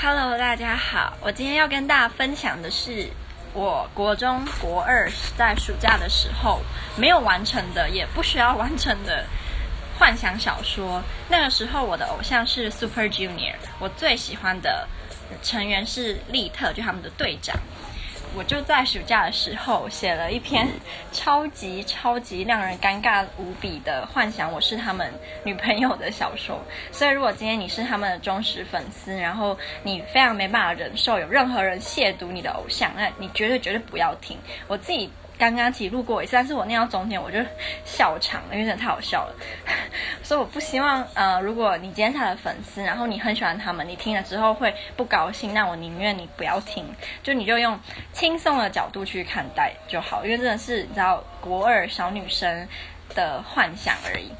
Hello，大家好。我今天要跟大家分享的是，我国中国二在暑假的时候没有完成的，也不需要完成的幻想小说。那个时候我的偶像是 Super Junior，我最喜欢的成员是利特，就他们的队长。我就在暑假的时候写了一篇 超级超级让人尴尬无比的幻想，我是他们女朋友的小说。所以，如果今天你是他们的忠实粉丝，然后你非常没办法忍受有任何人亵渎你的偶像，那你绝对绝对不要听。我自己。刚刚其实录过一次，但是我念到中间我就笑场了，因为真的太好笑了。所以我不希望，呃，如果你今天是他的粉丝，然后你很喜欢他们，你听了之后会不高兴，那我宁愿你不要听，就你就用轻松的角度去看待就好，因为真的是你知道国二小女生的幻想而已。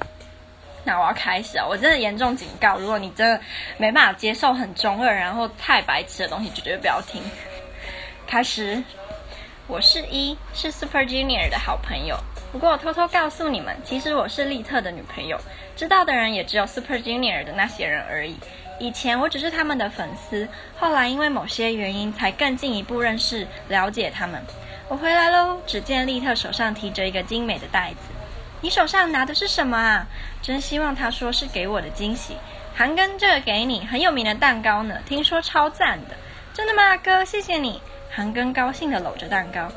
那我要开始啊，我真的严重警告，如果你真的没办法接受很中二，然后太白痴的东西，就绝对不要听。开始。我是一，是 Super Junior 的好朋友。不过我偷偷告诉你们，其实我是利特的女朋友。知道的人也只有 Super Junior 的那些人而已。以前我只是他们的粉丝，后来因为某些原因，才更进一步认识、了解他们。我回来喽，只见利特手上提着一个精美的袋子。你手上拿的是什么啊？真希望他说是给我的惊喜。韩庚，这个给你，很有名的蛋糕呢，听说超赞的。真的吗，哥？谢谢你。韩庚高兴地搂着蛋糕，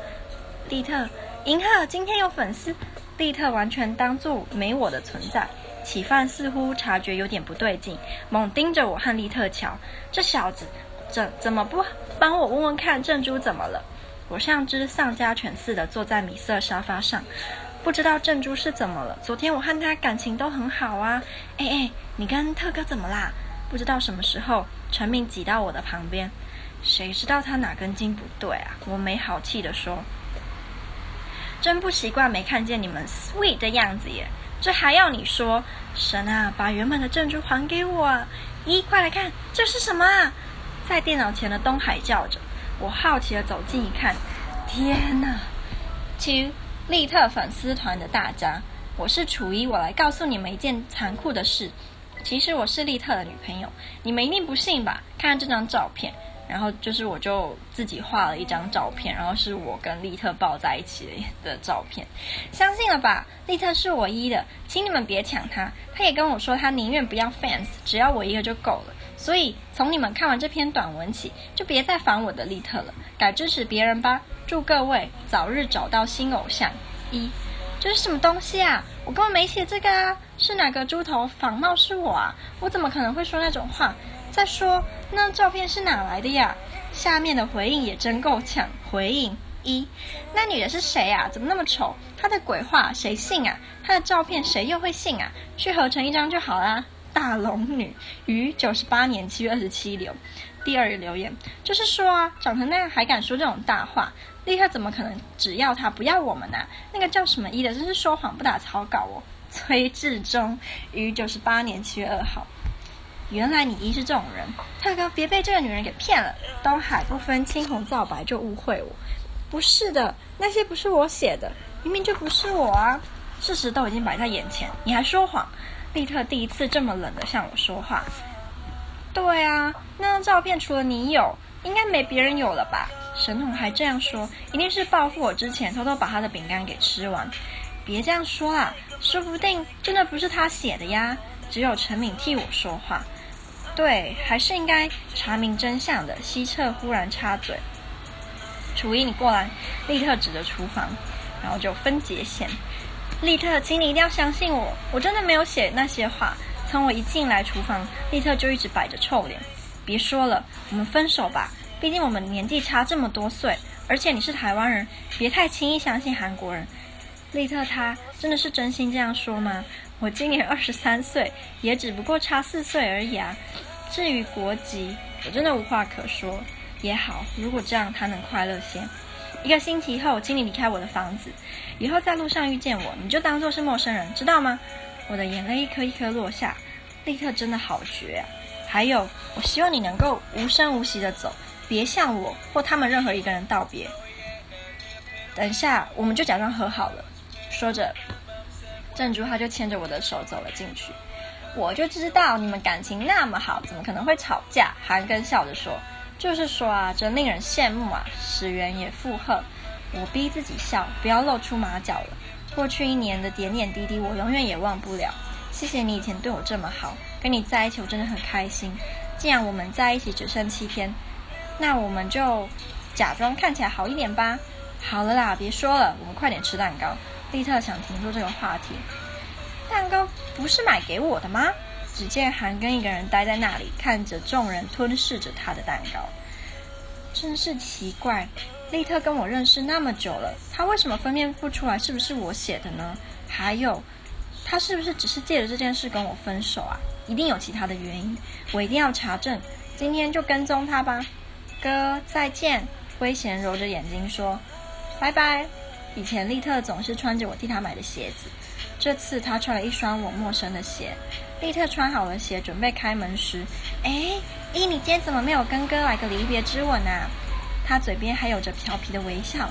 利特，银赫，今天有粉丝。利特完全当作没我的存在。启范似乎察觉有点不对劲，猛盯着我和利特瞧。这小子怎怎么不帮我问问看珍珠怎么了？我像只丧家犬似的坐在米色沙发上，不知道珍珠是怎么了。昨天我和他感情都很好啊。哎哎，你跟特哥怎么啦？不知道什么时候，陈敏挤到我的旁边。谁知道他哪根筋不对啊？我没好气地说：“真不习惯没看见你们 sweet 的样子耶！这还要你说？神啊，把原本的珍珠还给我啊！咦，快来看，这是什么啊？”在电脑前的东海叫着。我好奇的走近一看，天哪！Two，利特粉丝团的大家，我是楚一，我来告诉你们一件残酷的事。其实我是利特的女朋友，你们一定不信吧？看看这张照片。然后就是，我就自己画了一张照片，然后是我跟利特抱在一起的照片。相信了吧？利特是我一的，请你们别抢他。他也跟我说，他宁愿不要 fans，只要我一个就够了。所以从你们看完这篇短文起，就别再烦我的利特了，改支持别人吧。祝各位早日找到新偶像。一，这是什么东西啊？我根本没写这个啊！是哪个猪头仿冒是我啊？我怎么可能会说那种话？再说，那照片是哪来的呀？下面的回应也真够呛。回应一：那女的是谁啊？怎么那么丑？她的鬼话谁信啊？她的照片谁又会信啊？去合成一张就好啦。大龙女于九十八年七月二十七留。第二个留言就是说啊，长成那样还敢说这种大话？立刻怎么可能只要他不要我们呢、那个叫什么一的真是说谎不打草稿哦。崔志忠于九十八年七月二号。原来你一是这种人，大哥别被这个女人给骗了。东海不分青红皂白就误会我，不是的，那些不是我写的，明明就不是我啊！事实都已经摆在眼前，你还说谎？利特第一次这么冷的向我说话。对啊，那张照片除了你有，应该没别人有了吧？神童还这样说，一定是报复我之前偷偷把他的饼干给吃完。别这样说啊，说不定真的不是他写的呀。只有陈敏替我说话。对，还是应该查明真相的。西侧忽然插嘴：“楚一，你过来。”立特指着厨房，然后就分界线。利特，请你一定要相信我，我真的没有写那些话。从我一进来厨房，利特就一直摆着臭脸。别说了，我们分手吧。毕竟我们年纪差这么多岁，而且你是台湾人，别太轻易相信韩国人。利特他真的是真心这样说吗？我今年二十三岁，也只不过差四岁而已啊。至于国籍，我真的无话可说。也好，如果这样他能快乐些。一个星期后，请你离开我的房子。以后在路上遇见我，你就当做是陌生人，知道吗？我的眼泪一颗一颗落下。利特真的好绝啊！还有，我希望你能够无声无息的走，别向我或他们任何一个人道别。等一下，我们就假装和好了。说着。珍珠，他就牵着我的手走了进去。我就知道你们感情那么好，怎么可能会吵架？韩庚笑着说：“就是说啊，真令人羡慕啊。”石原也附和。我逼自己笑，不要露出马脚了。过去一年的点点滴滴，我永远也忘不了。谢谢你以前对我这么好，跟你在一起我真的很开心。既然我们在一起只剩七天，那我们就假装看起来好一点吧。好了啦，别说了，我们快点吃蛋糕。丽特想停住这个话题。蛋糕不是买给我的吗？只见韩庚一个人待在那里，看着众人吞噬着他的蛋糕，真是奇怪。丽特跟我认识那么久了，他为什么分辨不出来是不是我写的呢？还有，他是不是只是借着这件事跟我分手啊？一定有其他的原因，我一定要查证。今天就跟踪他吧。哥，再见。圭贤揉着眼睛说：“拜拜。”以前利特总是穿着我替他买的鞋子，这次他穿了一双我陌生的鞋。利特穿好了鞋，准备开门时，哎，咦，你今天怎么没有跟哥来个离别之吻啊？他嘴边还有着调皮的微笑，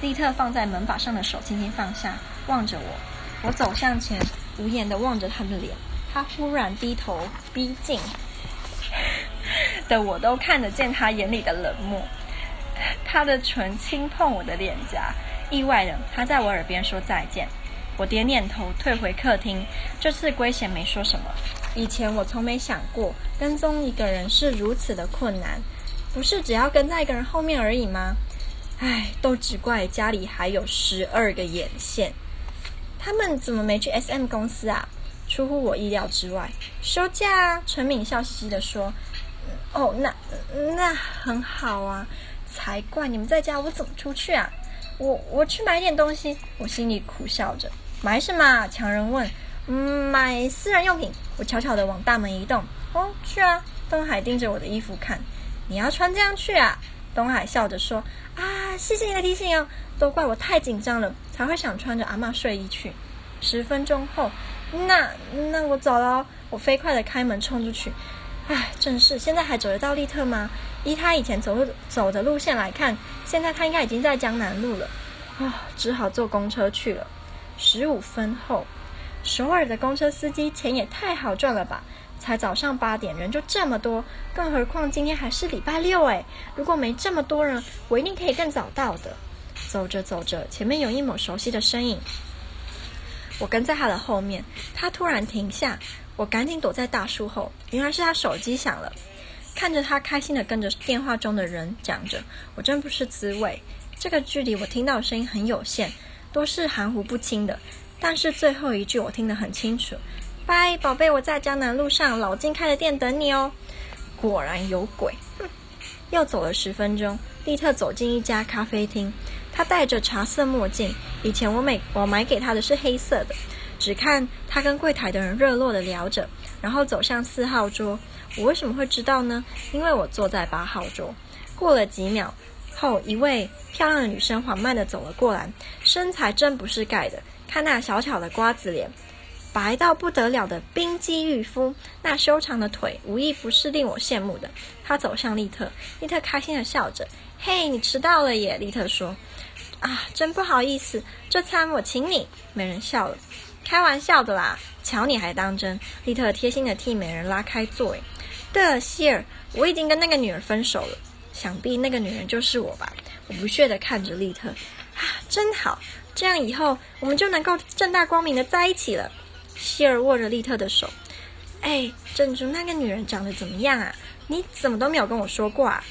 利特放在门把上的手轻轻放下，望着我。我走向前，无言的望着他的脸。他忽然低头逼近，的我都看得见他眼里的冷漠。他的唇轻碰我的脸颊，意外的他在我耳边说再见。我点点头，退回客厅。这次圭贤没说什么。以前我从没想过，跟踪一个人是如此的困难。不是只要跟在一个人后面而已吗？唉，都只怪家里还有十二个眼线。他们怎么没去 SM 公司啊？出乎我意料之外。休假啊，陈敏笑嘻嘻地说：“哦，那那很好啊，才怪！你们在家，我怎么出去啊？我我去买点东西。”我心里苦笑着。买什么？强人问。嗯，买私人用品。我悄悄地往大门移动。哦，去啊！东海盯着我的衣服看。你要穿这样去啊？东海笑着说：“啊，谢谢你的提醒哦，都怪我太紧张了，才会想穿着阿嬷睡衣去。”十分钟后，那那我走了。我飞快地开门冲出去。唉，真是，现在还走得到利特吗？依他以前走走的路线来看，现在他应该已经在江南路了。啊、只好坐公车去了。十五分后，首尔的公车司机钱也太好赚了吧？才早上八点，人就这么多，更何况今天还是礼拜六诶。如果没这么多人，我一定可以更早到的。走着走着，前面有一抹熟悉的身影，我跟在他的后面。他突然停下，我赶紧躲在大树后。原来是他手机响了，看着他开心地跟着电话中的人讲着，我真不是滋味。这个距离我听到的声音很有限，都是含糊不清的，但是最后一句我听得很清楚。拜，宝贝，我在江南路上老金开的店等你哦。果然有鬼。哼，又走了十分钟，立特走进一家咖啡厅。他戴着茶色墨镜，以前我买我买给他的是黑色的。只看他跟柜台的人热络地聊着，然后走向四号桌。我为什么会知道呢？因为我坐在八号桌。过了几秒后，一位漂亮的女生缓慢地走了过来，身材真不是盖的，看那小巧的瓜子脸。白到不得了的冰肌玉肤，那修长的腿无一不是令我羡慕的。他走向丽特，丽特开心地笑着：“嘿，你迟到了耶！”丽特说：“啊，真不好意思，这餐我请你。”美人笑了：“开玩笑的啦，瞧你还当真。”丽特贴心地替美人拉开座位。对了，希尔，我已经跟那个女人分手了，想必那个女人就是我吧？我不屑地看着丽特：“啊，真好，这样以后我们就能够正大光明地在一起了。”希尔握着丽特的手，哎，珍珠，那个女人长得怎么样啊？你怎么都没有跟我说过啊？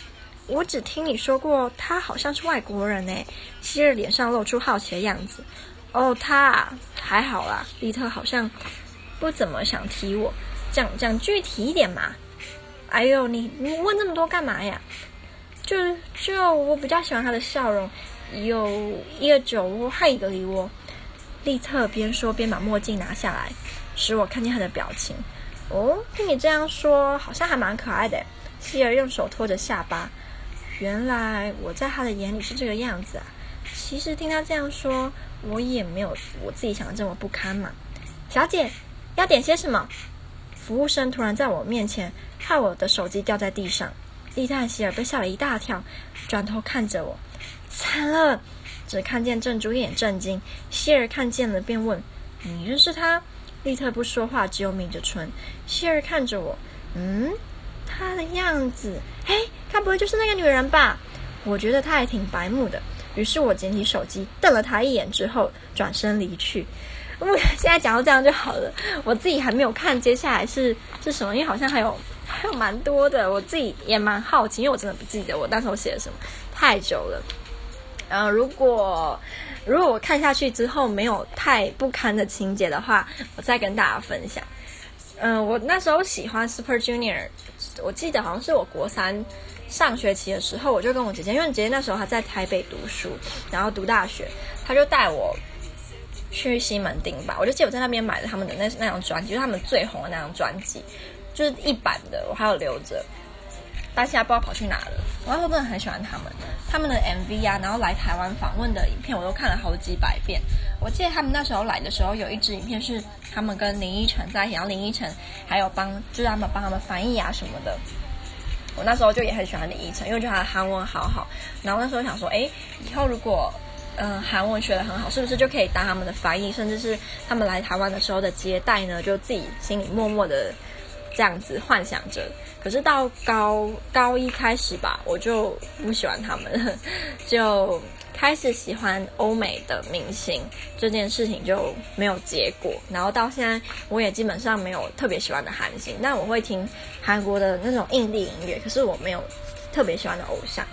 我只听你说过，她好像是外国人呢。希尔脸上露出好奇的样子。哦，他啊，还好啦。利特好像不怎么想提我，讲讲具体一点嘛。哎呦，你你问这么多干嘛呀？就就我比较喜欢他的笑容，有一个酒窝，还有一个梨窝。利特边说边把墨镜拿下来，使我看见他的表情。哦，听你这样说，好像还蛮可爱的。希尔用手托着下巴。原来我在他的眼里是这个样子啊。其实听他这样说，我也没有我自己想的这么不堪嘛。小姐，要点些什么？服务生突然在我面前，害我的手机掉在地上。丽特希尔被吓了一大跳，转头看着我，惨了。只看见镇珠一脸震惊，希尔看见了便问：“你认识他？”丽特不说话，只有抿着唇。希尔看着我，嗯，她的样子，嘿，她不会就是那个女人吧？我觉得她还挺白目的。于是我捡起手机，瞪了他一眼之后，转身离去。嗯，现在讲到这样就好了。我自己还没有看接下来是是什么，因为好像还有还有蛮多的，我自己也蛮好奇，因为我真的不记得我那时候写了什么，太久了。嗯，如果如果我看下去之后没有太不堪的情节的话，我再跟大家分享。嗯，我那时候喜欢 Super Junior，我记得好像是我国三上学期的时候，我就跟我姐姐，因为姐姐那时候她在台北读书，然后读大学，她就带我去西门町吧。我就记得我在那边买了他们的那那张专辑，就是他们最红的那张专辑，就是一版的，我还有留着。但现在不知道跑去哪了。我那时候真的很喜欢他们，他们的 MV 啊，然后来台湾访问的影片我都看了好几百遍。我记得他们那时候来的时候，有一支影片是他们跟林依晨在一起，然后林依晨还有帮，就是他们帮他们翻译啊什么的。我那时候就也很喜欢林依晨，因为觉得他的韩文好好。然后那时候想说，哎，以后如果嗯、韩文学得很好，是不是就可以当他们的翻译，甚至是他们来台湾的时候的接待呢？就自己心里默默的。这样子幻想着，可是到高高一开始吧，我就不喜欢他们，就开始喜欢欧美的明星，这件事情就没有结果。然后到现在，我也基本上没有特别喜欢的韩星，但我会听韩国的那种印地音乐，可是我没有特别喜欢的偶像。